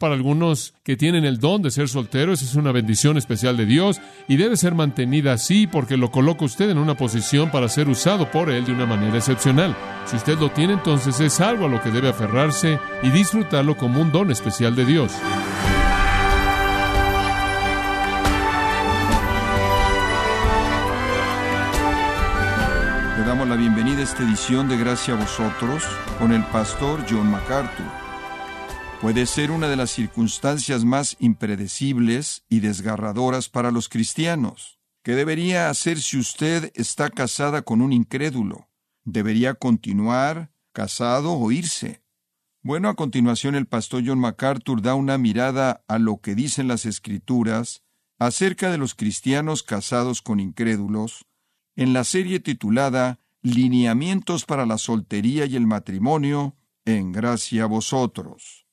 Para algunos que tienen el don de ser solteros es una bendición especial de Dios y debe ser mantenida así porque lo coloca usted en una posición para ser usado por Él de una manera excepcional. Si usted lo tiene, entonces es algo a lo que debe aferrarse y disfrutarlo como un don especial de Dios. Le damos la bienvenida a esta edición de Gracia a vosotros con el pastor John MacArthur. Puede ser una de las circunstancias más impredecibles y desgarradoras para los cristianos. ¿Qué debería hacer si usted está casada con un incrédulo? ¿Debería continuar casado o irse? Bueno, a continuación el pastor John MacArthur da una mirada a lo que dicen las escrituras acerca de los cristianos casados con incrédulos en la serie titulada Lineamientos para la soltería y el matrimonio en gracia a vosotros.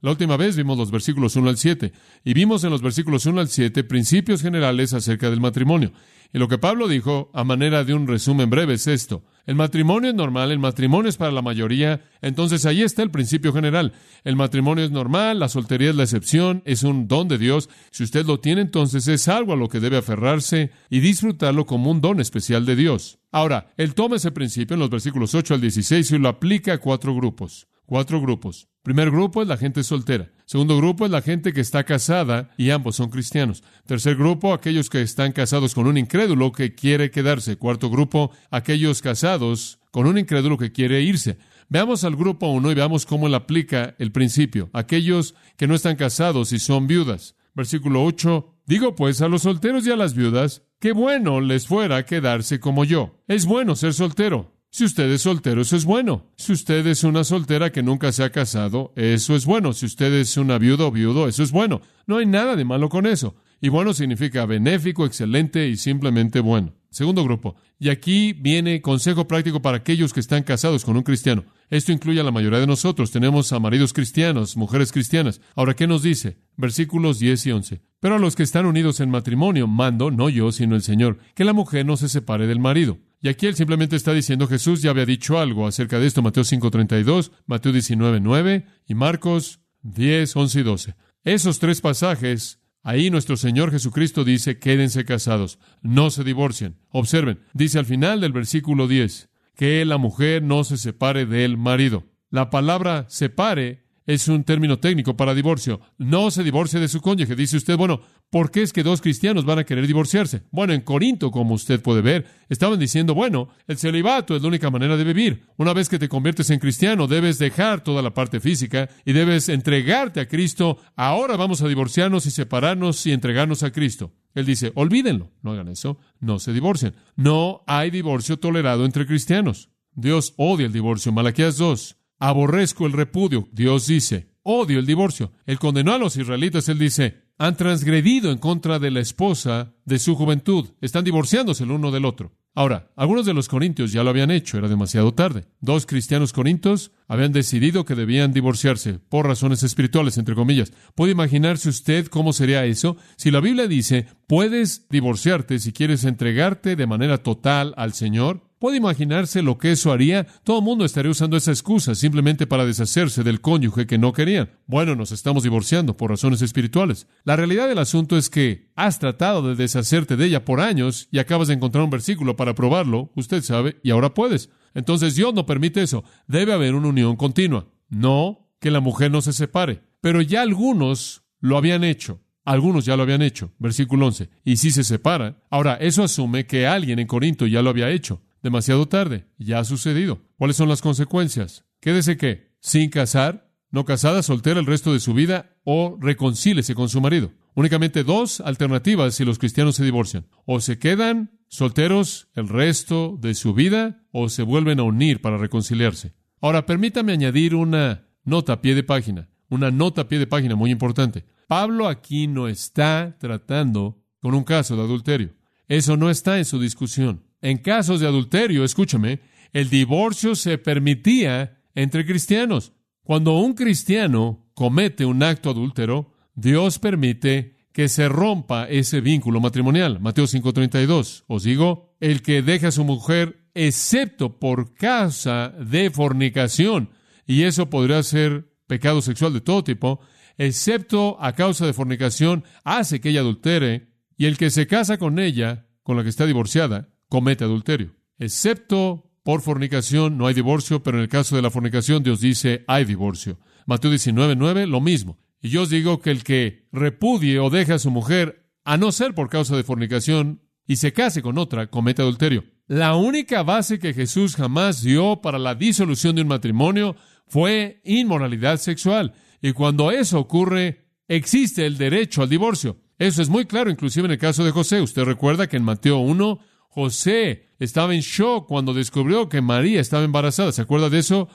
La última vez vimos los versículos 1 al 7 y vimos en los versículos 1 al 7 principios generales acerca del matrimonio. Y lo que Pablo dijo, a manera de un resumen breve, es esto. El matrimonio es normal, el matrimonio es para la mayoría, entonces ahí está el principio general. El matrimonio es normal, la soltería es la excepción, es un don de Dios. Si usted lo tiene, entonces es algo a lo que debe aferrarse y disfrutarlo como un don especial de Dios. Ahora, él toma ese principio en los versículos 8 al 16 y lo aplica a cuatro grupos. Cuatro grupos. Primer grupo es la gente soltera. Segundo grupo es la gente que está casada y ambos son cristianos. Tercer grupo, aquellos que están casados con un incrédulo que quiere quedarse. Cuarto grupo, aquellos casados con un incrédulo que quiere irse. Veamos al grupo uno y veamos cómo él aplica el principio. Aquellos que no están casados y son viudas. Versículo 8. Digo pues a los solteros y a las viudas, qué bueno les fuera quedarse como yo. Es bueno ser soltero. Si usted es soltero, eso es bueno. Si usted es una soltera que nunca se ha casado, eso es bueno. Si usted es una viuda o viudo, eso es bueno. No hay nada de malo con eso. Y bueno significa benéfico, excelente y simplemente bueno. Segundo grupo. Y aquí viene consejo práctico para aquellos que están casados con un cristiano. Esto incluye a la mayoría de nosotros. Tenemos a maridos cristianos, mujeres cristianas. Ahora, ¿qué nos dice? Versículos 10 y 11. Pero a los que están unidos en matrimonio, mando, no yo, sino el Señor, que la mujer no se separe del marido. Y aquí él simplemente está diciendo, Jesús ya había dicho algo acerca de esto, Mateo 5.32, Mateo 19.9 y Marcos 10, 11 y 12. Esos tres pasajes, ahí nuestro Señor Jesucristo dice, quédense casados, no se divorcien. Observen, dice al final del versículo 10, que la mujer no se separe del marido. La palabra separe es un término técnico para divorcio. No se divorcie de su cónyuge. Dice usted, bueno, ¿por qué es que dos cristianos van a querer divorciarse? Bueno, en Corinto, como usted puede ver, estaban diciendo, bueno, el celibato es la única manera de vivir. Una vez que te conviertes en cristiano, debes dejar toda la parte física y debes entregarte a Cristo. Ahora vamos a divorciarnos y separarnos y entregarnos a Cristo. Él dice, olvídenlo, no hagan eso, no se divorcien. No hay divorcio tolerado entre cristianos. Dios odia el divorcio. Malaquías 2. Aborrezco el repudio. Dios dice, odio el divorcio. Él condenó a los israelitas. Él dice, han transgredido en contra de la esposa de su juventud. Están divorciándose el uno del otro. Ahora, algunos de los corintios ya lo habían hecho, era demasiado tarde. Dos cristianos corintios habían decidido que debían divorciarse por razones espirituales, entre comillas. ¿Puede imaginarse usted cómo sería eso? Si la Biblia dice, puedes divorciarte si quieres entregarte de manera total al Señor, ¿Puede imaginarse lo que eso haría? Todo el mundo estaría usando esa excusa simplemente para deshacerse del cónyuge que no querían. Bueno, nos estamos divorciando por razones espirituales. La realidad del asunto es que has tratado de deshacerte de ella por años y acabas de encontrar un versículo para probarlo, usted sabe, y ahora puedes. Entonces Dios no permite eso. Debe haber una unión continua. No que la mujer no se separe. Pero ya algunos lo habían hecho. Algunos ya lo habían hecho. Versículo 11. Y si se separan. Ahora, eso asume que alguien en Corinto ya lo había hecho demasiado tarde. Ya ha sucedido. ¿Cuáles son las consecuencias? Quédese que, sin casar, no casada, soltera el resto de su vida o reconcílese con su marido. Únicamente dos alternativas si los cristianos se divorcian. O se quedan solteros el resto de su vida o se vuelven a unir para reconciliarse. Ahora, permítame añadir una nota a pie de página. Una nota a pie de página muy importante. Pablo aquí no está tratando con un caso de adulterio. Eso no está en su discusión. En casos de adulterio, escúchame, el divorcio se permitía entre cristianos. Cuando un cristiano comete un acto adúltero, Dios permite que se rompa ese vínculo matrimonial. Mateo 5:32. Os digo, el que deja a su mujer, excepto por causa de fornicación, y eso podría ser pecado sexual de todo tipo, excepto a causa de fornicación, hace que ella adultere, y el que se casa con ella, con la que está divorciada, comete adulterio. Excepto por fornicación no hay divorcio, pero en el caso de la fornicación Dios dice hay divorcio. Mateo 19, 9, lo mismo. Y yo os digo que el que repudie o deje a su mujer, a no ser por causa de fornicación, y se case con otra, comete adulterio. La única base que Jesús jamás dio para la disolución de un matrimonio fue inmoralidad sexual. Y cuando eso ocurre, existe el derecho al divorcio. Eso es muy claro, inclusive en el caso de José. Usted recuerda que en Mateo 1, José estaba en shock cuando descubrió que María estaba embarazada. ¿Se acuerda de eso?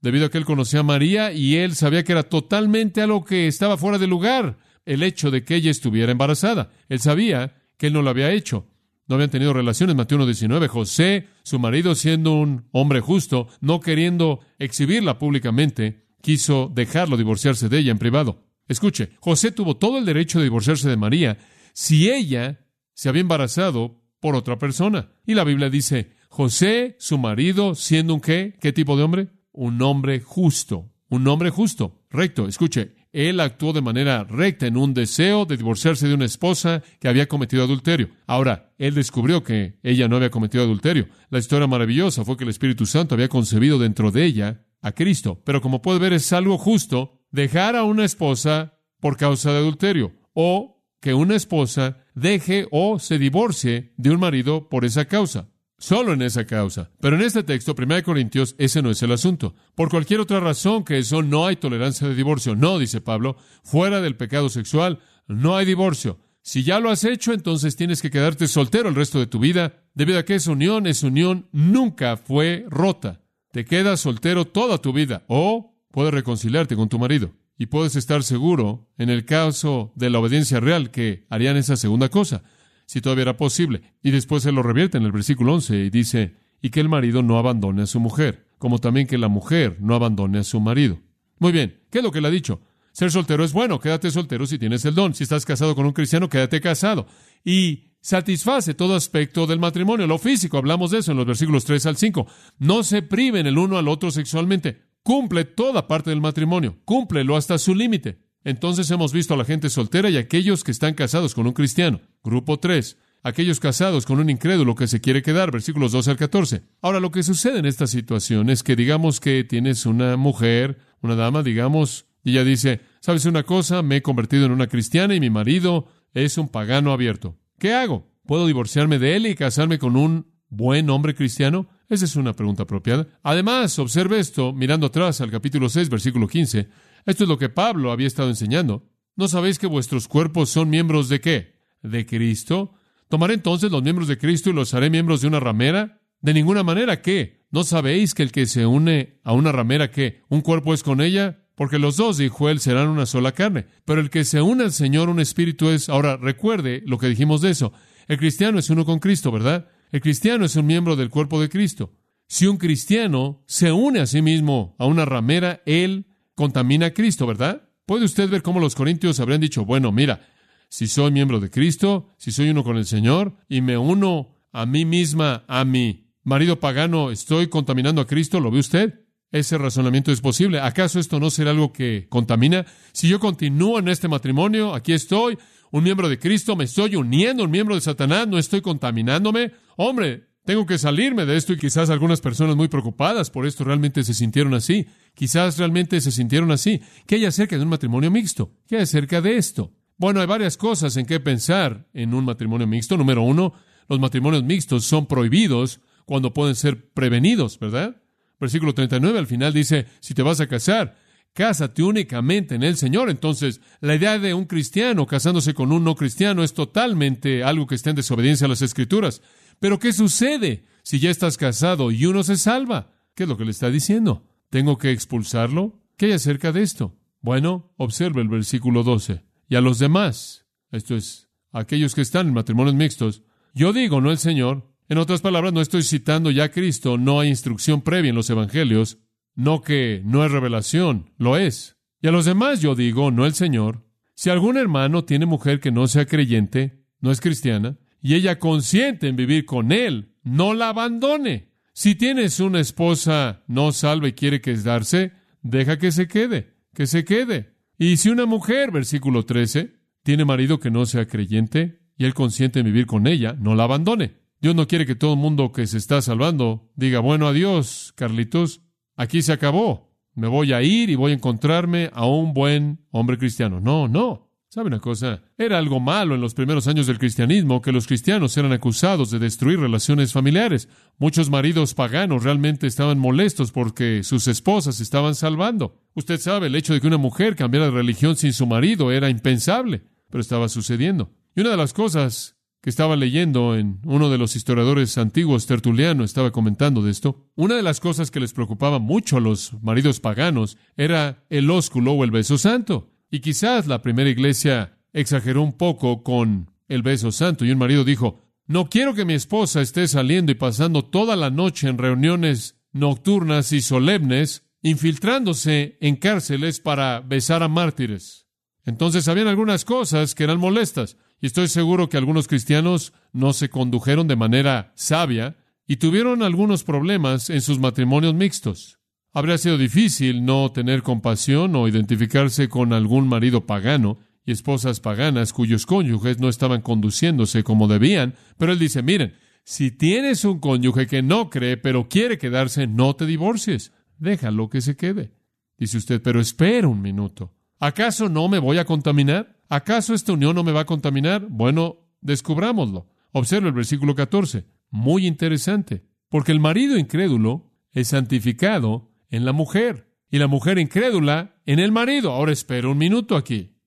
Debido a que él conocía a María y él sabía que era totalmente algo que estaba fuera de lugar el hecho de que ella estuviera embarazada. Él sabía que él no lo había hecho no habían tenido relaciones. Mateo 1.19. José, su marido, siendo un hombre justo, no queriendo exhibirla públicamente, quiso dejarlo divorciarse de ella en privado. Escuche, José tuvo todo el derecho de divorciarse de María si ella se había embarazado por otra persona. Y la Biblia dice, José, su marido, siendo un qué, ¿qué tipo de hombre? Un hombre justo, un hombre justo, recto. Escuche, él actuó de manera recta en un deseo de divorciarse de una esposa que había cometido adulterio. Ahora, él descubrió que ella no había cometido adulterio. La historia maravillosa fue que el Espíritu Santo había concebido dentro de ella a Cristo. Pero como puede ver, es algo justo dejar a una esposa por causa de adulterio o que una esposa deje o se divorcie de un marido por esa causa. Solo en esa causa. Pero en este texto, 1 Corintios, ese no es el asunto. Por cualquier otra razón que eso, no hay tolerancia de divorcio. No, dice Pablo, fuera del pecado sexual, no hay divorcio. Si ya lo has hecho, entonces tienes que quedarte soltero el resto de tu vida, debido a que esa unión, esa unión nunca fue rota. Te quedas soltero toda tu vida, o puedes reconciliarte con tu marido. Y puedes estar seguro, en el caso de la obediencia real, que harían esa segunda cosa si todavía era posible. Y después se lo revierte en el versículo 11 y dice, y que el marido no abandone a su mujer, como también que la mujer no abandone a su marido. Muy bien, ¿qué es lo que le ha dicho? Ser soltero es bueno, quédate soltero si tienes el don. Si estás casado con un cristiano, quédate casado. Y satisface todo aspecto del matrimonio, lo físico, hablamos de eso en los versículos 3 al 5. No se priven el uno al otro sexualmente. Cumple toda parte del matrimonio, cúmplelo hasta su límite. Entonces hemos visto a la gente soltera y aquellos que están casados con un cristiano. Grupo 3. Aquellos casados con un incrédulo que se quiere quedar, versículos 12 al 14. Ahora, lo que sucede en esta situación es que digamos que tienes una mujer, una dama, digamos, y ella dice, ¿sabes una cosa? Me he convertido en una cristiana y mi marido es un pagano abierto. ¿Qué hago? ¿Puedo divorciarme de él y casarme con un buen hombre cristiano? Esa es una pregunta apropiada. Además, observe esto mirando atrás al capítulo 6, versículo 15. Esto es lo que Pablo había estado enseñando. ¿No sabéis que vuestros cuerpos son miembros de qué? ¿De Cristo? ¿Tomaré entonces los miembros de Cristo y los haré miembros de una ramera? De ninguna manera, ¿qué? ¿No sabéis que el que se une a una ramera, ¿qué? ¿Un cuerpo es con ella? Porque los dos, dijo él, serán una sola carne. Pero el que se une al Señor, un espíritu es... Ahora, recuerde lo que dijimos de eso. El cristiano es uno con Cristo, ¿verdad? El cristiano es un miembro del cuerpo de Cristo. Si un cristiano se une a sí mismo a una ramera, él contamina a Cristo, ¿verdad? Puede usted ver cómo los corintios habrían dicho, bueno, mira, si soy miembro de Cristo, si soy uno con el Señor y me uno a mí misma, a mi marido pagano, ¿estoy contaminando a Cristo? ¿Lo ve usted? Ese razonamiento es posible. ¿Acaso esto no será algo que contamina? Si yo continúo en este matrimonio, aquí estoy, un miembro de Cristo, me estoy uniendo, un miembro de Satanás, no estoy contaminándome. Hombre, tengo que salirme de esto y quizás algunas personas muy preocupadas por esto realmente se sintieron así. Quizás realmente se sintieron así. ¿Qué hay acerca de un matrimonio mixto? ¿Qué hay acerca de esto? Bueno, hay varias cosas en qué pensar en un matrimonio mixto. Número uno, los matrimonios mixtos son prohibidos cuando pueden ser prevenidos, ¿verdad? Versículo 39 al final dice, si te vas a casar, cásate únicamente en el Señor. Entonces, la idea de un cristiano casándose con un no cristiano es totalmente algo que está en desobediencia a las Escrituras. Pero ¿qué sucede si ya estás casado y uno se salva? ¿Qué es lo que le está diciendo? ¿Tengo que expulsarlo? ¿Qué hay acerca de esto? Bueno, observe el versículo 12. Y a los demás, esto es, aquellos que están en matrimonios mixtos, yo digo, no el Señor. En otras palabras, no estoy citando ya a Cristo, no hay instrucción previa en los evangelios, no que no es revelación, lo es. Y a los demás yo digo, no el Señor. Si algún hermano tiene mujer que no sea creyente, no es cristiana, y ella consiente en vivir con él, no la abandone. Si tienes una esposa no salva y quiere quedarse, deja que se quede, que se quede. Y si una mujer, versículo 13, tiene marido que no sea creyente y él consiente en vivir con ella, no la abandone. Dios no quiere que todo el mundo que se está salvando diga, bueno, adiós, Carlitos, aquí se acabó. Me voy a ir y voy a encontrarme a un buen hombre cristiano. No, no. ¿Sabe una cosa? Era algo malo en los primeros años del cristianismo que los cristianos eran acusados de destruir relaciones familiares. Muchos maridos paganos realmente estaban molestos porque sus esposas estaban salvando. Usted sabe, el hecho de que una mujer cambiara de religión sin su marido era impensable, pero estaba sucediendo. Y una de las cosas que estaba leyendo en uno de los historiadores antiguos, Tertuliano, estaba comentando de esto. Una de las cosas que les preocupaba mucho a los maridos paganos era el ósculo o el beso santo. Y quizás la primera iglesia exageró un poco con el beso santo y un marido dijo, no quiero que mi esposa esté saliendo y pasando toda la noche en reuniones nocturnas y solemnes, infiltrándose en cárceles para besar a mártires. Entonces habían algunas cosas que eran molestas, y estoy seguro que algunos cristianos no se condujeron de manera sabia y tuvieron algunos problemas en sus matrimonios mixtos. Habría sido difícil no tener compasión o identificarse con algún marido pagano y esposas paganas cuyos cónyuges no estaban conduciéndose como debían, pero él dice, miren, si tienes un cónyuge que no cree pero quiere quedarse, no te divorcies, déjalo que se quede. Dice usted, pero espera un minuto. ¿Acaso no me voy a contaminar? ¿Acaso esta unión no me va a contaminar? Bueno, descubrámoslo. Observa el versículo 14. Muy interesante. Porque el marido incrédulo es santificado en la mujer y la mujer incrédula en el marido. Ahora espera un minuto aquí.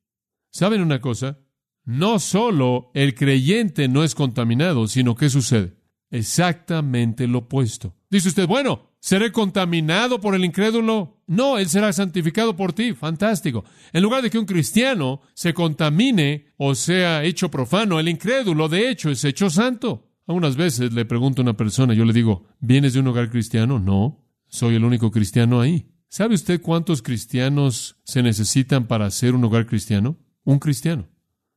¿Saben una cosa? No solo el creyente no es contaminado, sino ¿qué sucede? Exactamente lo opuesto. Dice usted, bueno, ¿seré contaminado por el incrédulo? No, él será santificado por ti. Fantástico. En lugar de que un cristiano se contamine o sea hecho profano, el incrédulo de hecho es hecho santo. Algunas veces le pregunto a una persona, yo le digo, ¿vienes de un hogar cristiano? No. Soy el único cristiano ahí. ¿Sabe usted cuántos cristianos se necesitan para hacer un hogar cristiano? Un cristiano.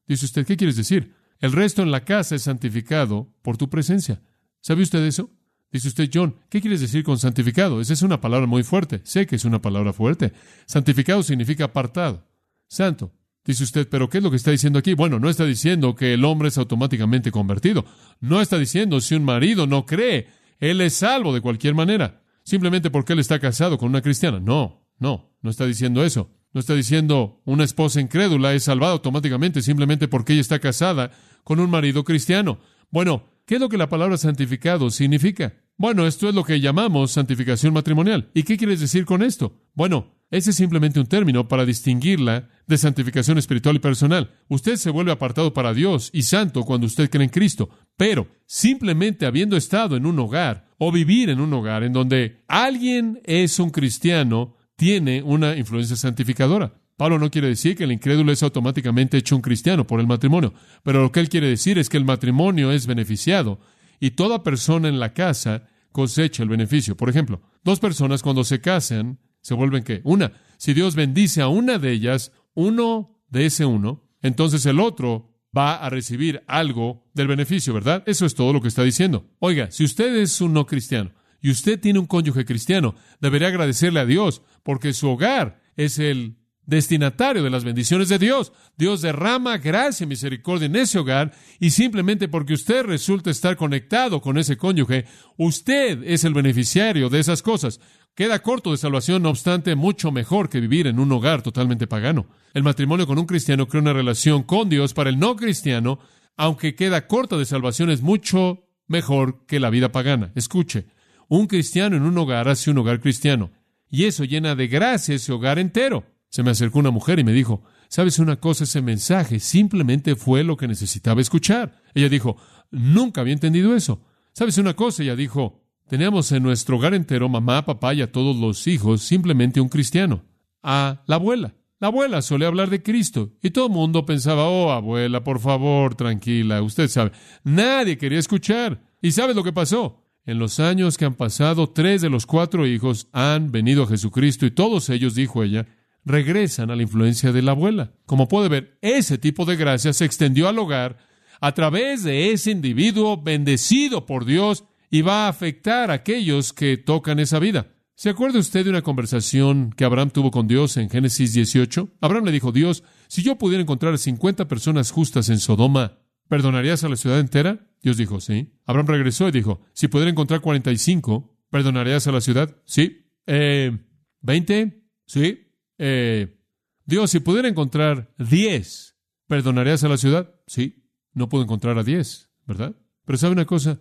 Dice usted, ¿qué quieres decir? El resto en la casa es santificado por tu presencia. ¿Sabe usted eso? Dice usted, John, ¿qué quieres decir con santificado? Esa es una palabra muy fuerte. Sé que es una palabra fuerte. Santificado significa apartado. Santo. Dice usted, pero ¿qué es lo que está diciendo aquí? Bueno, no está diciendo que el hombre es automáticamente convertido. No está diciendo si un marido no cree, él es salvo de cualquier manera simplemente porque él está casado con una cristiana. No, no, no está diciendo eso. No está diciendo una esposa incrédula es salvada automáticamente simplemente porque ella está casada con un marido cristiano. Bueno, ¿qué es lo que la palabra santificado significa? Bueno, esto es lo que llamamos santificación matrimonial. ¿Y qué quieres decir con esto? Bueno, ese es simplemente un término para distinguirla de santificación espiritual y personal. Usted se vuelve apartado para Dios y santo cuando usted cree en Cristo, pero simplemente habiendo estado en un hogar o vivir en un hogar en donde alguien es un cristiano, tiene una influencia santificadora. Pablo no quiere decir que el incrédulo es automáticamente hecho un cristiano por el matrimonio, pero lo que él quiere decir es que el matrimonio es beneficiado y toda persona en la casa cosecha el beneficio. Por ejemplo, dos personas cuando se casan se vuelven qué? Una. Si Dios bendice a una de ellas, uno de ese uno, entonces el otro va a recibir algo del beneficio, ¿verdad? Eso es todo lo que está diciendo. Oiga, si usted es un no cristiano y usted tiene un cónyuge cristiano, debería agradecerle a Dios porque su hogar es el destinatario de las bendiciones de Dios. Dios derrama gracia y misericordia en ese hogar y simplemente porque usted resulta estar conectado con ese cónyuge, usted es el beneficiario de esas cosas. Queda corto de salvación, no obstante, mucho mejor que vivir en un hogar totalmente pagano. El matrimonio con un cristiano crea una relación con Dios para el no cristiano, aunque queda corta de salvación, es mucho mejor que la vida pagana. Escuche, un cristiano en un hogar hace un hogar cristiano, y eso llena de gracia ese hogar entero. Se me acercó una mujer y me dijo, ¿sabes una cosa? Ese mensaje simplemente fue lo que necesitaba escuchar. Ella dijo, nunca había entendido eso. ¿Sabes una cosa? Ella dijo, teníamos en nuestro hogar entero, mamá, papá y a todos los hijos, simplemente un cristiano. A la abuela. La abuela solía hablar de Cristo y todo el mundo pensaba, oh abuela, por favor, tranquila, usted sabe. Nadie quería escuchar. ¿Y sabes lo que pasó? En los años que han pasado, tres de los cuatro hijos han venido a Jesucristo y todos ellos, dijo ella, regresan a la influencia de la abuela. Como puede ver, ese tipo de gracia se extendió al hogar a través de ese individuo bendecido por Dios y va a afectar a aquellos que tocan esa vida. ¿Se acuerda usted de una conversación que Abraham tuvo con Dios en Génesis 18? Abraham le dijo, Dios, si yo pudiera encontrar 50 personas justas en Sodoma, ¿perdonarías a la ciudad entera? Dios dijo, sí. Abraham regresó y dijo, si pudiera encontrar 45, ¿perdonarías a la ciudad? Sí. Eh, ¿20? Sí. Eh, Dios, si pudiera encontrar 10, ¿perdonarías a la ciudad? Sí. No puedo encontrar a 10, ¿verdad? Pero sabe una cosa,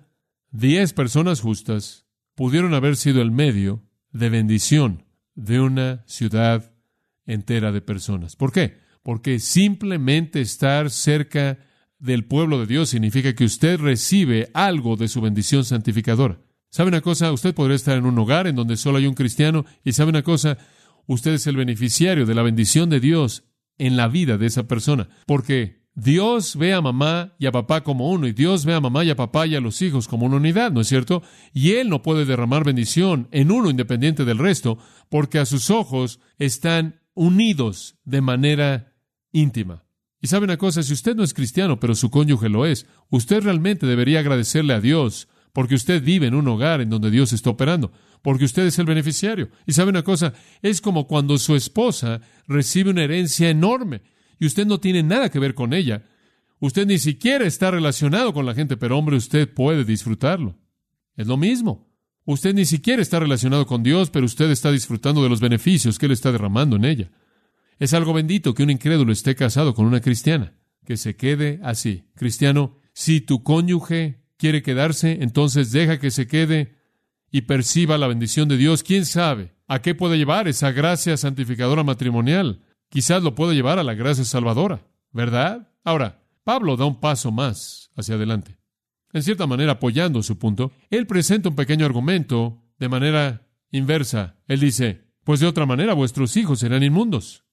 10 personas justas pudieron haber sido el medio de bendición de una ciudad entera de personas. ¿Por qué? Porque simplemente estar cerca del pueblo de Dios significa que usted recibe algo de su bendición santificadora. ¿Sabe una cosa? Usted podría estar en un hogar en donde solo hay un cristiano y sabe una cosa, usted es el beneficiario de la bendición de Dios en la vida de esa persona. Porque Dios ve a mamá y a papá como uno, y Dios ve a mamá y a papá y a los hijos como una unidad, ¿no es cierto? Y Él no puede derramar bendición en uno independiente del resto, porque a sus ojos están unidos de manera íntima. Y sabe una cosa, si usted no es cristiano, pero su cónyuge lo es, usted realmente debería agradecerle a Dios, porque usted vive en un hogar en donde Dios está operando, porque usted es el beneficiario. Y sabe una cosa, es como cuando su esposa recibe una herencia enorme y usted no tiene nada que ver con ella. Usted ni siquiera está relacionado con la gente, pero hombre, usted puede disfrutarlo. Es lo mismo. Usted ni siquiera está relacionado con Dios, pero usted está disfrutando de los beneficios que Él está derramando en ella. Es algo bendito que un incrédulo esté casado con una cristiana. Que se quede así. Cristiano, si tu cónyuge quiere quedarse, entonces deja que se quede y perciba la bendición de Dios. ¿Quién sabe a qué puede llevar esa gracia santificadora matrimonial? quizás lo puede llevar a la gracia salvadora, ¿verdad? Ahora, Pablo da un paso más hacia adelante. En cierta manera, apoyando su punto, él presenta un pequeño argumento de manera inversa. Él dice, pues de otra manera vuestros hijos serán inmundos.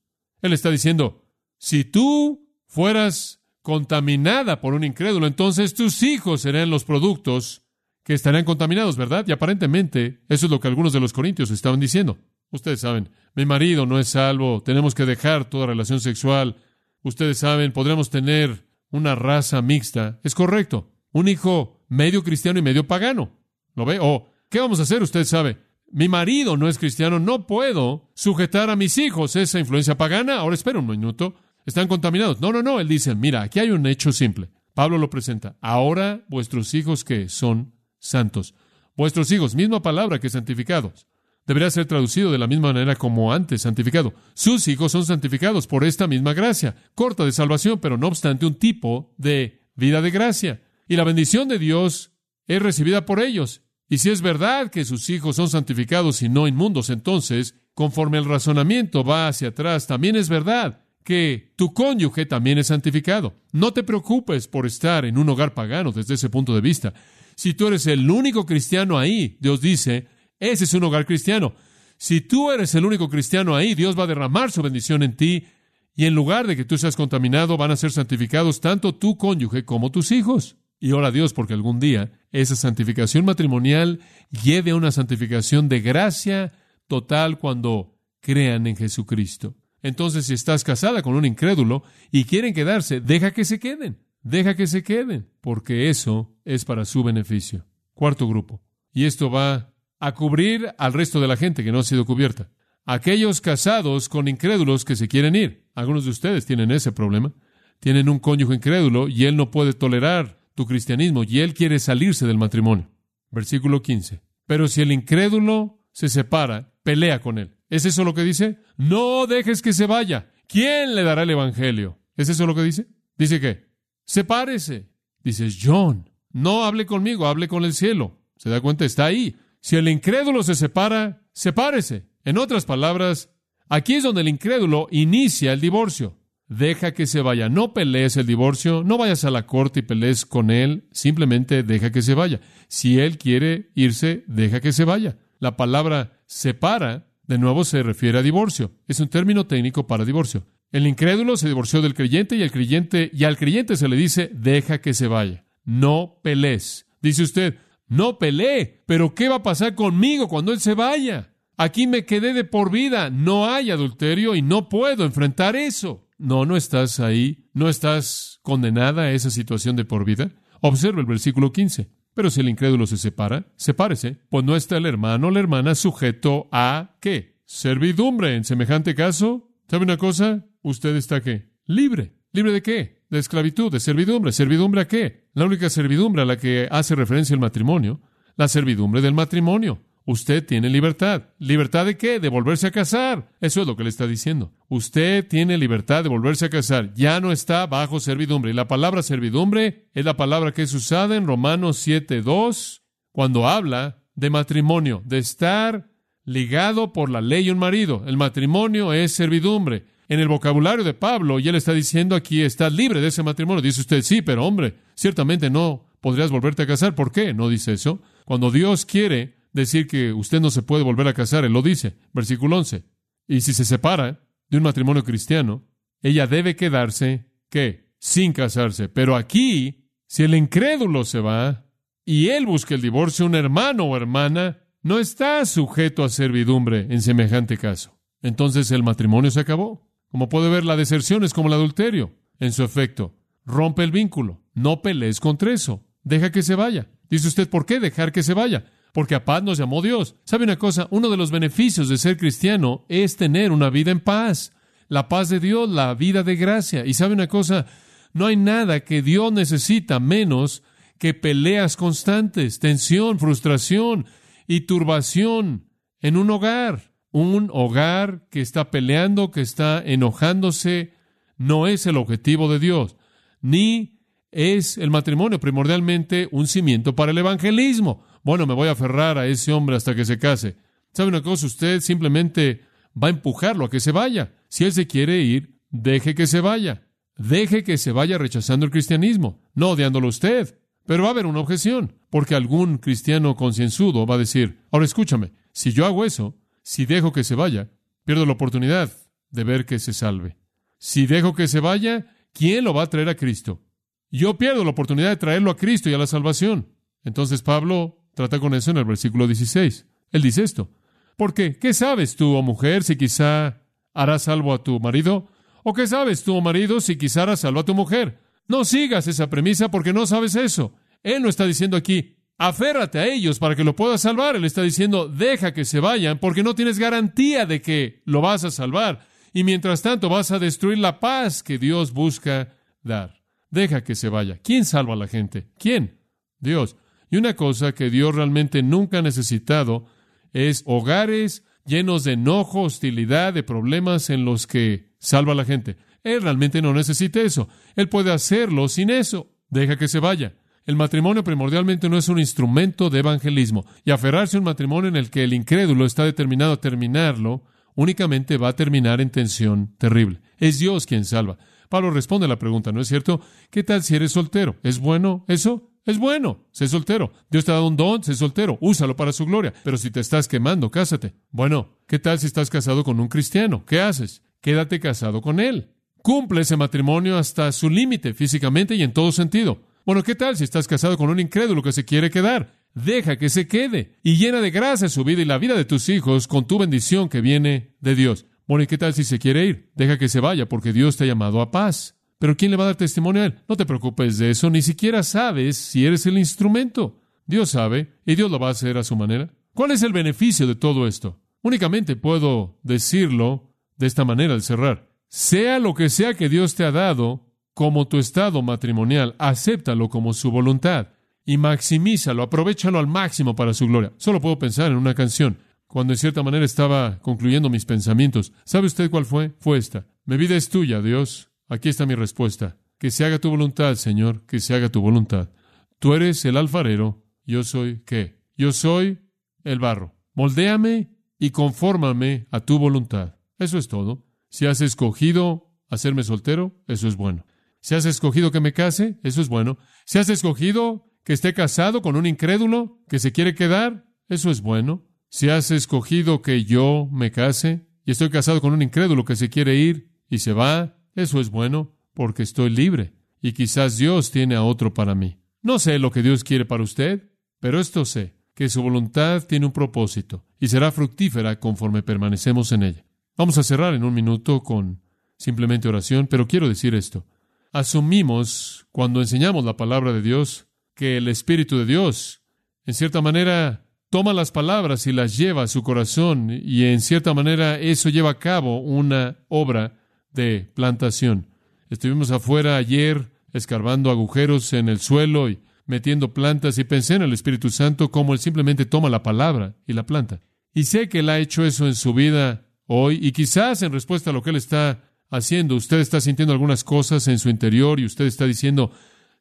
Él está diciendo, si tú fueras contaminada por un incrédulo, entonces tus hijos serán los productos que estarán contaminados, ¿verdad? Y aparentemente eso es lo que algunos de los corintios estaban diciendo. Ustedes saben, mi marido no es salvo, tenemos que dejar toda relación sexual. Ustedes saben, podremos tener una raza mixta. Es correcto. Un hijo medio cristiano y medio pagano. ¿Lo ve? O, ¿qué vamos a hacer? Usted sabe. Mi marido no es cristiano, no puedo sujetar a mis hijos esa influencia pagana. Ahora espera un minuto. Están contaminados. No, no, no. Él dice, mira, aquí hay un hecho simple. Pablo lo presenta. Ahora vuestros hijos que son santos. Vuestros hijos, misma palabra que santificados debería ser traducido de la misma manera como antes, santificado. Sus hijos son santificados por esta misma gracia, corta de salvación, pero no obstante un tipo de vida de gracia. Y la bendición de Dios es recibida por ellos. Y si es verdad que sus hijos son santificados y no inmundos, entonces, conforme el razonamiento va hacia atrás, también es verdad que tu cónyuge también es santificado. No te preocupes por estar en un hogar pagano desde ese punto de vista. Si tú eres el único cristiano ahí, Dios dice, ese es un hogar cristiano. Si tú eres el único cristiano ahí, Dios va a derramar su bendición en ti y en lugar de que tú seas contaminado, van a ser santificados tanto tu cónyuge como tus hijos. Y ora a Dios porque algún día esa santificación matrimonial lleve a una santificación de gracia total cuando crean en Jesucristo. Entonces, si estás casada con un incrédulo y quieren quedarse, deja que se queden, deja que se queden, porque eso es para su beneficio. Cuarto grupo. Y esto va a cubrir al resto de la gente que no ha sido cubierta. Aquellos casados con incrédulos que se quieren ir. Algunos de ustedes tienen ese problema. Tienen un cónyuge incrédulo y él no puede tolerar tu cristianismo y él quiere salirse del matrimonio. Versículo 15. Pero si el incrédulo se separa, pelea con él. ¿Es eso lo que dice? No dejes que se vaya. ¿Quién le dará el evangelio? ¿Es eso lo que dice? Dice que sepárese. Dices, John, no hable conmigo, hable con el cielo. ¿Se da cuenta? Está ahí. Si el incrédulo se separa, sepárese. En otras palabras, aquí es donde el incrédulo inicia el divorcio. Deja que se vaya. No pelees el divorcio, no vayas a la corte y pelees con él, simplemente deja que se vaya. Si él quiere irse, deja que se vaya. La palabra separa, de nuevo, se refiere a divorcio. Es un término técnico para divorcio. El incrédulo se divorció del creyente y el creyente y al creyente se le dice, deja que se vaya. No pelees. Dice usted, no peleé, pero ¿qué va a pasar conmigo cuando Él se vaya? Aquí me quedé de por vida, no hay adulterio y no puedo enfrentar eso. No, no estás ahí, no estás condenada a esa situación de por vida. Observa el versículo 15. Pero si el incrédulo se separa, sepárese, pues no está el hermano o la hermana sujeto a ¿qué? Servidumbre. En semejante caso, ¿sabe una cosa? Usted está qué? Libre. ¿Libre de qué? De esclavitud, de servidumbre. ¿Servidumbre a qué? La única servidumbre a la que hace referencia el matrimonio, la servidumbre del matrimonio. Usted tiene libertad. ¿Libertad de qué? De volverse a casar. Eso es lo que le está diciendo. Usted tiene libertad de volverse a casar. Ya no está bajo servidumbre. Y la palabra servidumbre es la palabra que es usada en Romanos 7.2 cuando habla de matrimonio, de estar ligado por la ley un marido. El matrimonio es servidumbre. En el vocabulario de Pablo, y él está diciendo aquí, estás libre de ese matrimonio. Dice usted, sí, pero hombre, ciertamente no podrías volverte a casar. ¿Por qué? No dice eso. Cuando Dios quiere decir que usted no se puede volver a casar, él lo dice. Versículo 11. Y si se separa de un matrimonio cristiano, ella debe quedarse, ¿qué? Sin casarse. Pero aquí, si el incrédulo se va y él busca el divorcio, un hermano o hermana, no está sujeto a servidumbre en semejante caso. Entonces el matrimonio se acabó. Como puede ver, la deserción es como el adulterio. En su efecto, rompe el vínculo. No pelees contra eso. Deja que se vaya. Dice usted, ¿por qué dejar que se vaya? Porque a paz nos llamó Dios. ¿Sabe una cosa? Uno de los beneficios de ser cristiano es tener una vida en paz. La paz de Dios, la vida de gracia. Y sabe una cosa, no hay nada que Dios necesita menos que peleas constantes, tensión, frustración, y turbación en un hogar. Un hogar que está peleando, que está enojándose, no es el objetivo de Dios, ni es el matrimonio primordialmente un cimiento para el evangelismo. Bueno, me voy a aferrar a ese hombre hasta que se case. ¿Sabe una cosa? Usted simplemente va a empujarlo a que se vaya. Si él se quiere ir, deje que se vaya. Deje que se vaya rechazando el cristianismo, no odiándolo usted. Pero va a haber una objeción, porque algún cristiano concienzudo va a decir, ahora escúchame, si yo hago eso, si dejo que se vaya, pierdo la oportunidad de ver que se salve. Si dejo que se vaya, ¿quién lo va a traer a Cristo? Yo pierdo la oportunidad de traerlo a Cristo y a la salvación. Entonces Pablo trata con eso en el versículo 16. Él dice esto. ¿Por qué? ¿Qué sabes tú, oh mujer, si quizá harás salvo a tu marido? ¿O qué sabes tú, oh marido, si quizá harás salvo a tu mujer? No sigas esa premisa porque no sabes eso. Él no está diciendo aquí, aférrate a ellos para que lo puedas salvar. Él está diciendo, deja que se vayan porque no tienes garantía de que lo vas a salvar. Y mientras tanto vas a destruir la paz que Dios busca dar. Deja que se vaya. ¿Quién salva a la gente? ¿Quién? Dios. Y una cosa que Dios realmente nunca ha necesitado es hogares llenos de enojo, hostilidad, de problemas en los que salva a la gente. Él realmente no necesita eso. Él puede hacerlo sin eso. Deja que se vaya. El matrimonio primordialmente no es un instrumento de evangelismo, y aferrarse a un matrimonio en el que el incrédulo está determinado a terminarlo, únicamente va a terminar en tensión terrible. Es Dios quien salva. Pablo responde a la pregunta, ¿no es cierto? ¿Qué tal si eres soltero? ¿Es bueno eso? Es bueno, sé soltero. Dios te ha dado un don, sé soltero, úsalo para su gloria. Pero si te estás quemando, cásate. Bueno, ¿qué tal si estás casado con un cristiano? ¿Qué haces? Quédate casado con él. Cumple ese matrimonio hasta su límite, físicamente y en todo sentido. Bueno, ¿qué tal si estás casado con un incrédulo que se quiere quedar? Deja que se quede y llena de gracia su vida y la vida de tus hijos con tu bendición que viene de Dios. Bueno, ¿y qué tal si se quiere ir? Deja que se vaya porque Dios te ha llamado a paz. Pero ¿quién le va a dar testimonio a él? No te preocupes de eso, ni siquiera sabes si eres el instrumento. Dios sabe y Dios lo va a hacer a su manera. ¿Cuál es el beneficio de todo esto? Únicamente puedo decirlo de esta manera al cerrar. Sea lo que sea que Dios te ha dado como tu estado matrimonial, acéptalo como su voluntad y maximízalo, aprovechalo al máximo para su gloria. Solo puedo pensar en una canción. Cuando en cierta manera estaba concluyendo mis pensamientos, ¿sabe usted cuál fue? Fue esta. Mi vida es tuya, Dios. Aquí está mi respuesta. Que se haga tu voluntad, Señor, que se haga tu voluntad. Tú eres el alfarero, yo soy qué? Yo soy el barro. Moldéame y confórmame a tu voluntad. Eso es todo. Si has escogido hacerme soltero, eso es bueno. Si has escogido que me case, eso es bueno. Si has escogido que esté casado con un incrédulo que se quiere quedar, eso es bueno. Si has escogido que yo me case y estoy casado con un incrédulo que se quiere ir y se va, eso es bueno porque estoy libre y quizás Dios tiene a otro para mí. No sé lo que Dios quiere para usted, pero esto sé, que su voluntad tiene un propósito y será fructífera conforme permanecemos en ella. Vamos a cerrar en un minuto con simplemente oración, pero quiero decir esto. Asumimos, cuando enseñamos la palabra de Dios, que el Espíritu de Dios, en cierta manera, toma las palabras y las lleva a su corazón y en cierta manera eso lleva a cabo una obra de plantación. Estuvimos afuera ayer escarbando agujeros en el suelo y metiendo plantas y pensé en el Espíritu Santo como Él simplemente toma la palabra y la planta. Y sé que Él ha hecho eso en su vida hoy y quizás en respuesta a lo que Él está haciendo, usted está sintiendo algunas cosas en su interior y usted está diciendo,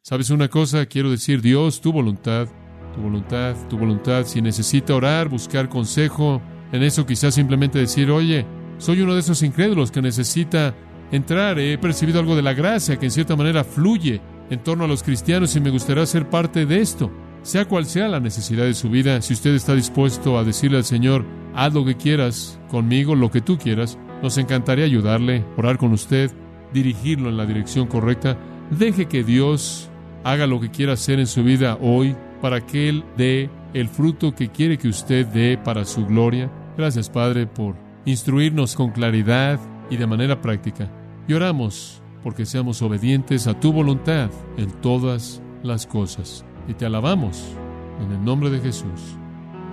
¿sabes una cosa? Quiero decir, Dios, tu voluntad, tu voluntad, tu voluntad. Si necesita orar, buscar consejo, en eso quizás simplemente decir, oye, soy uno de esos incrédulos que necesita entrar, he percibido algo de la gracia que en cierta manera fluye en torno a los cristianos y me gustaría ser parte de esto. Sea cual sea la necesidad de su vida, si usted está dispuesto a decirle al Señor, haz lo que quieras conmigo, lo que tú quieras, nos encantaría ayudarle, orar con usted, dirigirlo en la dirección correcta. Deje que Dios haga lo que quiera hacer en su vida hoy para que Él dé el fruto que quiere que usted dé para su gloria. Gracias, Padre, por instruirnos con claridad y de manera práctica. Y oramos porque seamos obedientes a tu voluntad en todas las cosas. Y te alabamos en el nombre de Jesús.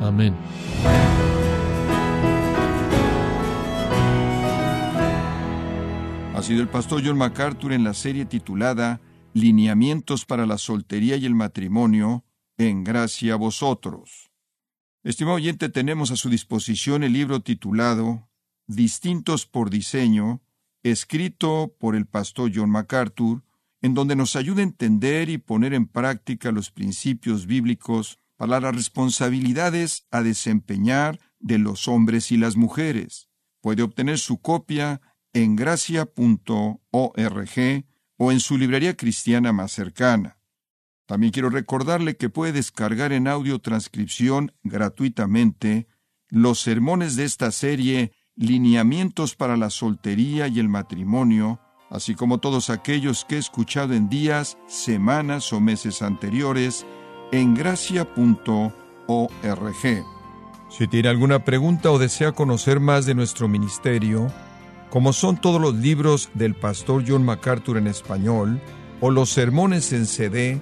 Amén. Ha sido el pastor John MacArthur en la serie titulada Lineamientos para la soltería y el matrimonio, en gracia a vosotros. Estimado oyente, tenemos a su disposición el libro titulado Distintos por diseño, escrito por el pastor John MacArthur, en donde nos ayuda a entender y poner en práctica los principios bíblicos para las responsabilidades a desempeñar de los hombres y las mujeres. Puede obtener su copia en gracia.org o en su librería cristiana más cercana. También quiero recordarle que puede descargar en audio transcripción gratuitamente los sermones de esta serie Lineamientos para la soltería y el matrimonio, así como todos aquellos que he escuchado en días, semanas o meses anteriores en gracia.org. Si tiene alguna pregunta o desea conocer más de nuestro ministerio, como son todos los libros del pastor John MacArthur en español o los sermones en CD